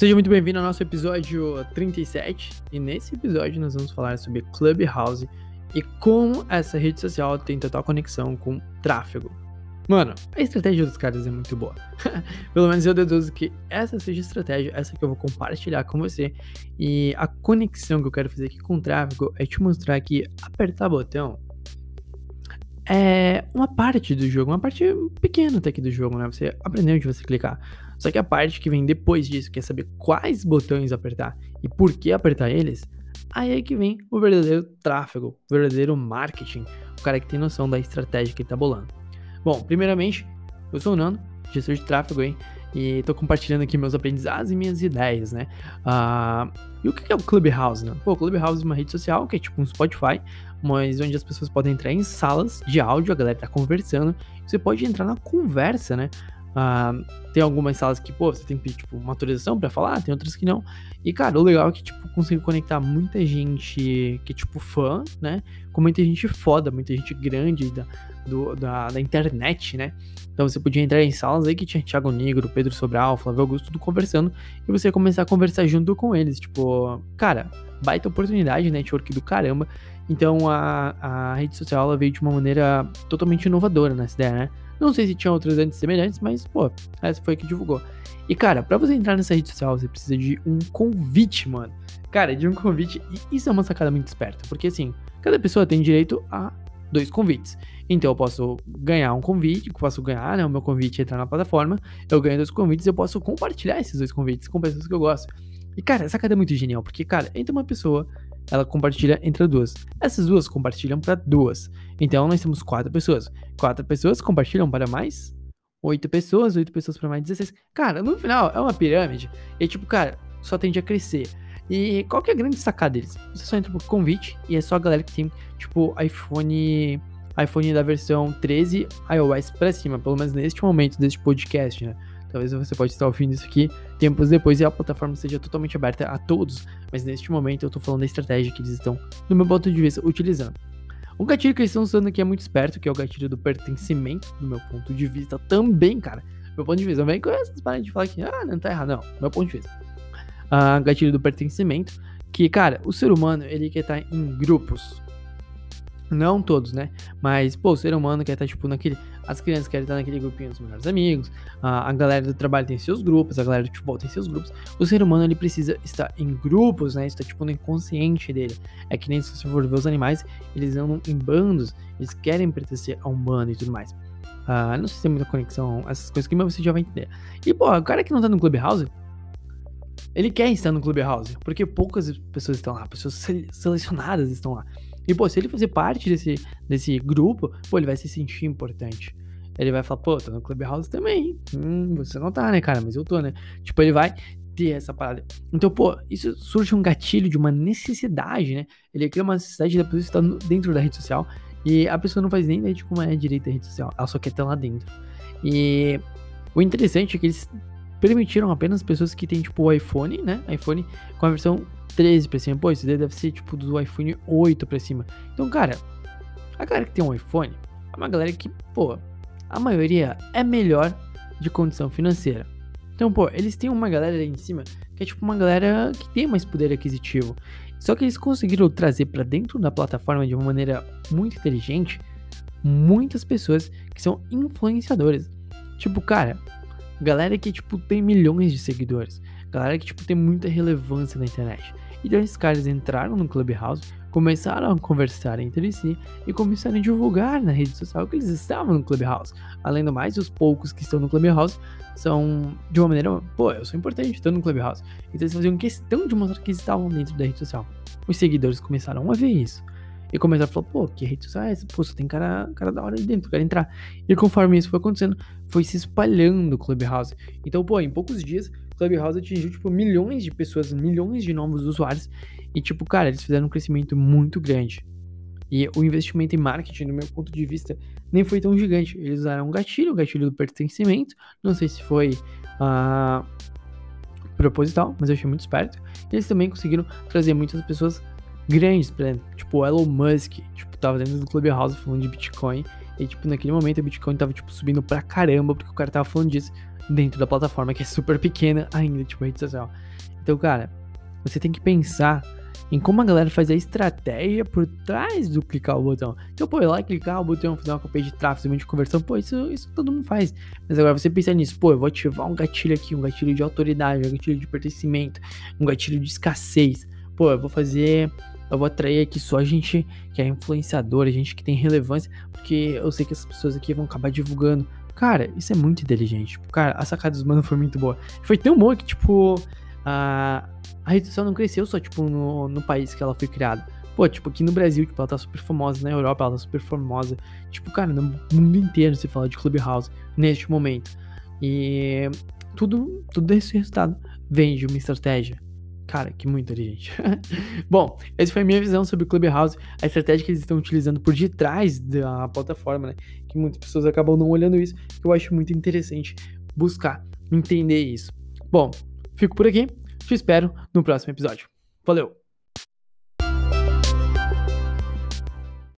Seja muito bem-vindo ao nosso episódio 37. E nesse episódio nós vamos falar sobre Clubhouse e como essa rede social tem total conexão com tráfego. Mano, a estratégia dos caras é muito boa. Pelo menos eu deduzo que essa seja a estratégia, essa que eu vou compartilhar com você. E a conexão que eu quero fazer aqui com o tráfego é te mostrar que apertar botão é uma parte do jogo, uma parte pequena até aqui do jogo, né? Você aprendeu onde você clicar. Só que a parte que vem depois disso, que é saber quais botões apertar e por que apertar eles, aí é que vem o verdadeiro tráfego, o verdadeiro marketing, o cara que tem noção da estratégia que ele tá bolando. Bom, primeiramente, eu sou o Nando, gestor de tráfego aí, e tô compartilhando aqui meus aprendizados e minhas ideias, né? Uh, e o que é o Clubhouse, né? Pô, o Clubhouse é uma rede social que é tipo um Spotify, mas onde as pessoas podem entrar em salas de áudio, a galera tá conversando, você pode entrar na conversa, né? Uh, tem algumas salas que, pô, você tem que pedir, tipo, uma autorização pra falar, tem outras que não. E, cara, o legal é que, tipo, consigo conectar muita gente que tipo, fã, né? Com muita gente foda, muita gente grande da, do, da, da internet, né? Então você podia entrar em salas aí que tinha Thiago Negro, Pedro Sobral, Flávio Augusto, tudo conversando. E você começar a conversar junto com eles. Tipo, cara, baita oportunidade, network do caramba. Então a, a rede social ela veio de uma maneira totalmente inovadora nessa ideia, né? Não sei se tinha outras antes semelhantes, mas, pô, essa foi a que divulgou. E, cara, para você entrar nessa rede social, você precisa de um convite, mano. Cara, de um convite. E isso é uma sacada muito esperta. Porque, assim, cada pessoa tem direito a dois convites. Então eu posso ganhar um convite, eu posso ganhar, né? O meu convite entrar na plataforma, eu ganho dois convites, eu posso compartilhar esses dois convites com pessoas que eu gosto. E, cara, essa sacada é muito genial, porque, cara, entra uma pessoa, ela compartilha entre duas. Essas duas compartilham para duas. Então nós temos quatro pessoas. Quatro pessoas compartilham para mais oito pessoas, oito pessoas para mais 16. Cara, no final é uma pirâmide. E tipo, cara, só tende a crescer. E qual que é a grande sacada deles? Você só entra por convite e é só a galera que tem, tipo, iPhone iPhone da versão 13 iOS para cima, pelo menos neste momento deste podcast, né? Talvez você pode estar ouvindo isso aqui tempos depois e a plataforma seja totalmente aberta a todos, mas neste momento eu estou falando da estratégia que eles estão, no meu ponto de vista, utilizando. Um gatilho que eles estão usando aqui é muito esperto, que é o gatilho do pertencimento, do meu ponto de vista também, cara. Meu ponto de vista, também com essas paradas de falar que, ah, não tá errado, não, meu ponto de vista. Ah, gatilho do pertencimento, que, cara, o ser humano, ele quer estar em grupos, não todos, né? Mas, pô, o ser humano quer estar, tipo, naquele. As crianças querem estar naquele grupinho dos melhores amigos. A, a galera do trabalho tem seus grupos. A galera do futebol tem seus grupos. O ser humano, ele precisa estar em grupos, né? Isso tá, tipo, no inconsciente dele. É que nem se você for ver os animais, eles andam em bandos. Eles querem pertencer a um bando e tudo mais. Uh, não sei se tem muita conexão, essas coisas aqui, mas você já vai entender. E, pô, o cara que não tá no Clubhouse, ele quer estar no Clubhouse, porque poucas pessoas estão lá, pessoas selecionadas estão lá. E, pô, se ele fazer parte desse, desse grupo, pô, ele vai se sentir importante. Ele vai falar, pô, tô no Clubhouse também. Hum, você não tá, né, cara? Mas eu tô, né? Tipo, ele vai ter essa parada. Então, pô, isso surge um gatilho de uma necessidade, né? Ele cria uma necessidade da pessoa estar dentro da rede social. E a pessoa não faz nem ideia de como é a direita da rede social. Ela só quer estar lá dentro. E o interessante é que eles permitiram apenas pessoas que têm, tipo, o iPhone, né? iPhone com a versão 13 pra cima. Pô, isso daí deve ser tipo do iPhone 8 pra cima. Então, cara, a galera que tem um iPhone é uma galera que, pô, a maioria é melhor de condição financeira. Então, pô, eles têm uma galera aí em cima que é tipo uma galera que tem mais poder aquisitivo. Só que eles conseguiram trazer para dentro da plataforma de uma maneira muito inteligente muitas pessoas que são influenciadores. Tipo, cara, galera que tipo tem milhões de seguidores, galera que tipo tem muita relevância na internet. Então esses caras entraram no Clubhouse, começaram a conversar entre si e começaram a divulgar na rede social que eles estavam no Clubhouse. Além do mais, os poucos que estão no Clubhouse são de uma maneira, pô, eu sou importante, estou no Clubhouse. Então eles faziam questão de mostrar que estavam dentro da rede social. Os seguidores começaram a ver isso. E começaram a falar, pô, que rede social é essa? Pô, só tem cara, cara da hora aí dentro, quero entrar. E conforme isso foi acontecendo, foi se espalhando o Clubhouse. Então, pô, em poucos dias, Clubhouse atingiu, tipo, milhões de pessoas, milhões de novos usuários. E, tipo, cara, eles fizeram um crescimento muito grande. E o investimento em marketing, no meu ponto de vista, nem foi tão gigante. Eles usaram um gatilho, o gatilho do pertencimento. Não sei se foi uh, proposital, mas eu achei muito esperto. Eles também conseguiram trazer muitas pessoas grandes, por exemplo, tipo o Elon Musk, tipo, tava dentro do Clubhouse falando de Bitcoin. E, tipo, naquele momento o Bitcoin tava, tipo, subindo pra caramba, porque o cara tava falando disso. dentro da plataforma que é super pequena ainda, tipo rede social. Então, cara, você tem que pensar em como a galera faz a estratégia por trás do clicar o botão. Então, pô, ir lá clicar o botão, fazer uma cópia de tráfego, de conversão, pô, isso, isso todo mundo faz. Mas agora você pensa nisso, pô, eu vou ativar um gatilho aqui, um gatilho de autoridade, um gatilho de pertencimento, um gatilho de escassez. Pô, eu vou fazer eu vou atrair aqui só gente que é influenciador, a gente que tem relevância, porque eu sei que essas pessoas aqui vão acabar divulgando. Cara, isso é muito inteligente. Tipo, cara, a sacada dos mano foi muito boa. Foi tão boa que, tipo, a, a rede social não cresceu só, tipo, no, no país que ela foi criada. Pô, tipo, aqui no Brasil, tipo, ela tá super famosa, na Europa ela tá super famosa. Tipo, cara, no mundo inteiro se fala de Clubhouse neste momento. E tudo, tudo esse resultado vem de uma estratégia. Cara, que muito inteligente. Bom, essa foi a minha visão sobre o Clubhouse, a estratégia que eles estão utilizando por detrás da plataforma, né? Que muitas pessoas acabam não olhando isso, que eu acho muito interessante buscar entender isso. Bom, fico por aqui, te espero no próximo episódio. Valeu!